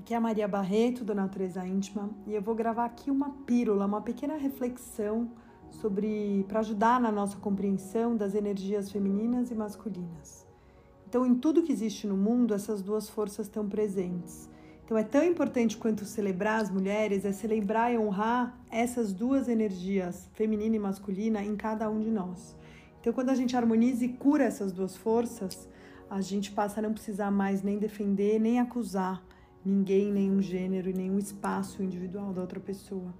Aqui é a Maria Barreto, do Natureza Íntima, e eu vou gravar aqui uma pílula, uma pequena reflexão sobre para ajudar na nossa compreensão das energias femininas e masculinas. Então, em tudo que existe no mundo, essas duas forças estão presentes. Então, é tão importante quanto celebrar as mulheres, é celebrar e honrar essas duas energias, feminina e masculina, em cada um de nós. Então, quando a gente harmoniza e cura essas duas forças, a gente passa a não precisar mais nem defender, nem acusar ninguém, nenhum gênero e nenhum espaço individual da outra pessoa.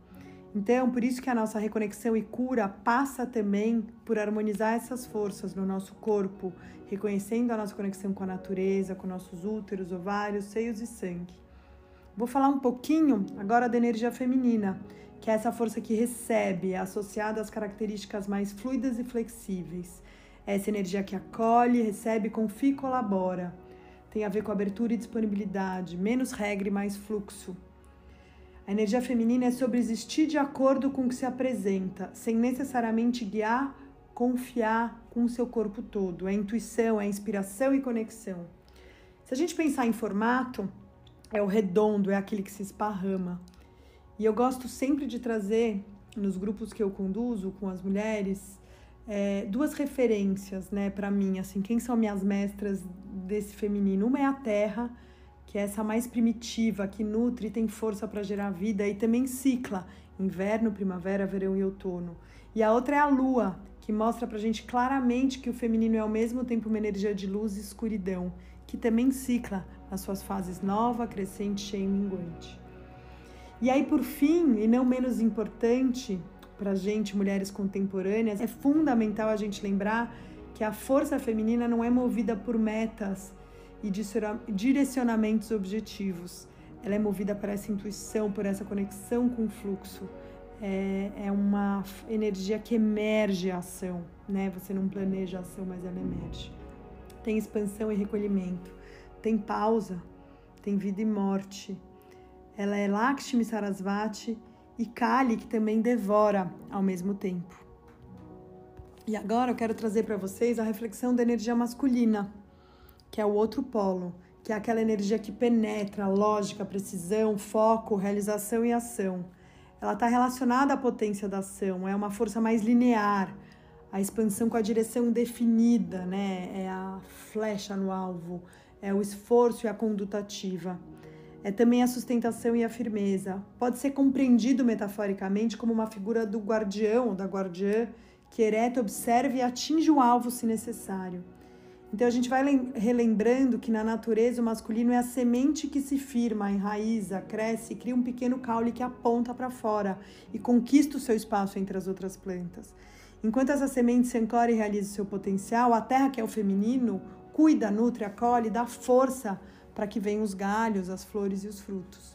Então, por isso que a nossa reconexão e cura passa também por harmonizar essas forças no nosso corpo, reconhecendo a nossa conexão com a natureza, com nossos úteros, ovários, seios e sangue. Vou falar um pouquinho agora da energia feminina, que é essa força que recebe, é associada às características mais fluidas e flexíveis. Essa energia que acolhe, recebe, confia e colabora tem a ver com abertura e disponibilidade, menos regra e mais fluxo. A energia feminina é sobre existir de acordo com o que se apresenta, sem necessariamente guiar, confiar com o seu corpo todo. É intuição, é inspiração e conexão. Se a gente pensar em formato, é o redondo, é aquele que se esparrama. E eu gosto sempre de trazer nos grupos que eu conduzo com as mulheres é, duas referências, né, para mim, assim, quem são minhas mestras desse feminino? Uma é a terra, que é essa mais primitiva, que nutre e tem força para gerar vida e também cicla inverno, primavera, verão e outono. E a outra é a lua, que mostra pra gente claramente que o feminino é ao mesmo tempo uma energia de luz e escuridão, que também cicla nas suas fases nova, crescente, cheia e minguante. E aí, por fim, e não menos importante, para gente, mulheres contemporâneas, é fundamental a gente lembrar que a força feminina não é movida por metas e direcionamentos objetivos. Ela é movida por essa intuição, por essa conexão com o fluxo. É, é uma energia que emerge a ação, né? Você não planeja a ação, mas ela emerge. Tem expansão e recolhimento, tem pausa, tem vida e morte. Ela é Lakshmi Sarasvati e Kali, que também devora ao mesmo tempo. E agora eu quero trazer para vocês a reflexão da energia masculina, que é o outro polo, que é aquela energia que penetra, lógica, precisão, foco, realização e ação. Ela está relacionada à potência da ação, é uma força mais linear, a expansão com a direção definida, né? É a flecha no alvo, é o esforço e a conduta ativa é também a sustentação e a firmeza. Pode ser compreendido metaforicamente como uma figura do guardião ou da guardiã que ereta, observa e atinge o alvo se necessário. Então a gente vai relembrando que na natureza o masculino é a semente que se firma, enraiza, cresce cria um pequeno caule que aponta para fora e conquista o seu espaço entre as outras plantas. Enquanto essa semente se ancora e realiza o seu potencial, a terra, que é o feminino, cuida, nutre, acolhe, dá força para que venham os galhos, as flores e os frutos.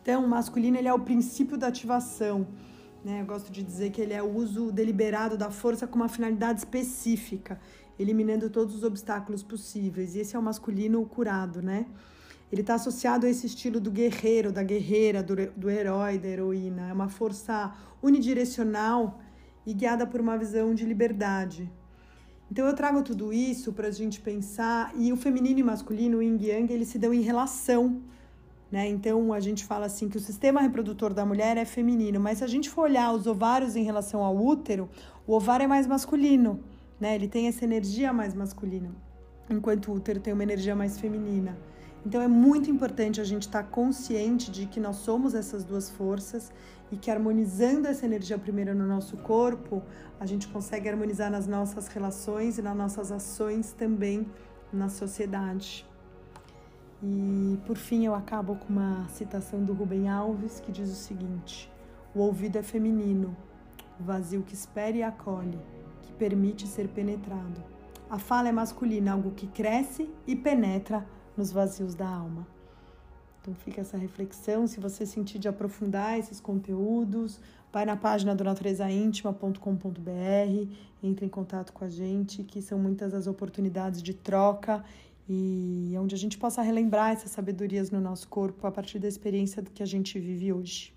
Então, o masculino ele é o princípio da ativação. Né? Eu gosto de dizer que ele é o uso deliberado da força com uma finalidade específica, eliminando todos os obstáculos possíveis. E esse é o masculino curado, né? Ele está associado a esse estilo do guerreiro, da guerreira, do, do herói, da heroína. É uma força unidirecional e guiada por uma visão de liberdade, então eu trago tudo isso para a gente pensar e o feminino e masculino, o yin e yang, eles se dão em relação, né? Então a gente fala assim que o sistema reprodutor da mulher é feminino, mas se a gente for olhar os ovários em relação ao útero, o ovário é mais masculino, né? Ele tem essa energia mais masculina, enquanto o útero tem uma energia mais feminina. Então é muito importante a gente estar tá consciente de que nós somos essas duas forças e que harmonizando essa energia primeira no nosso corpo, a gente consegue harmonizar nas nossas relações e nas nossas ações também na sociedade. E por fim eu acabo com uma citação do Rubem Alves que diz o seguinte: O ouvido é feminino, vazio que espera e acolhe, que permite ser penetrado. A fala é masculina, algo que cresce e penetra nos vazios da alma. Então fica essa reflexão, se você sentir de aprofundar esses conteúdos, vai na página do naturezaintima.com.br, entre em contato com a gente, que são muitas as oportunidades de troca e onde a gente possa relembrar essas sabedorias no nosso corpo a partir da experiência que a gente vive hoje.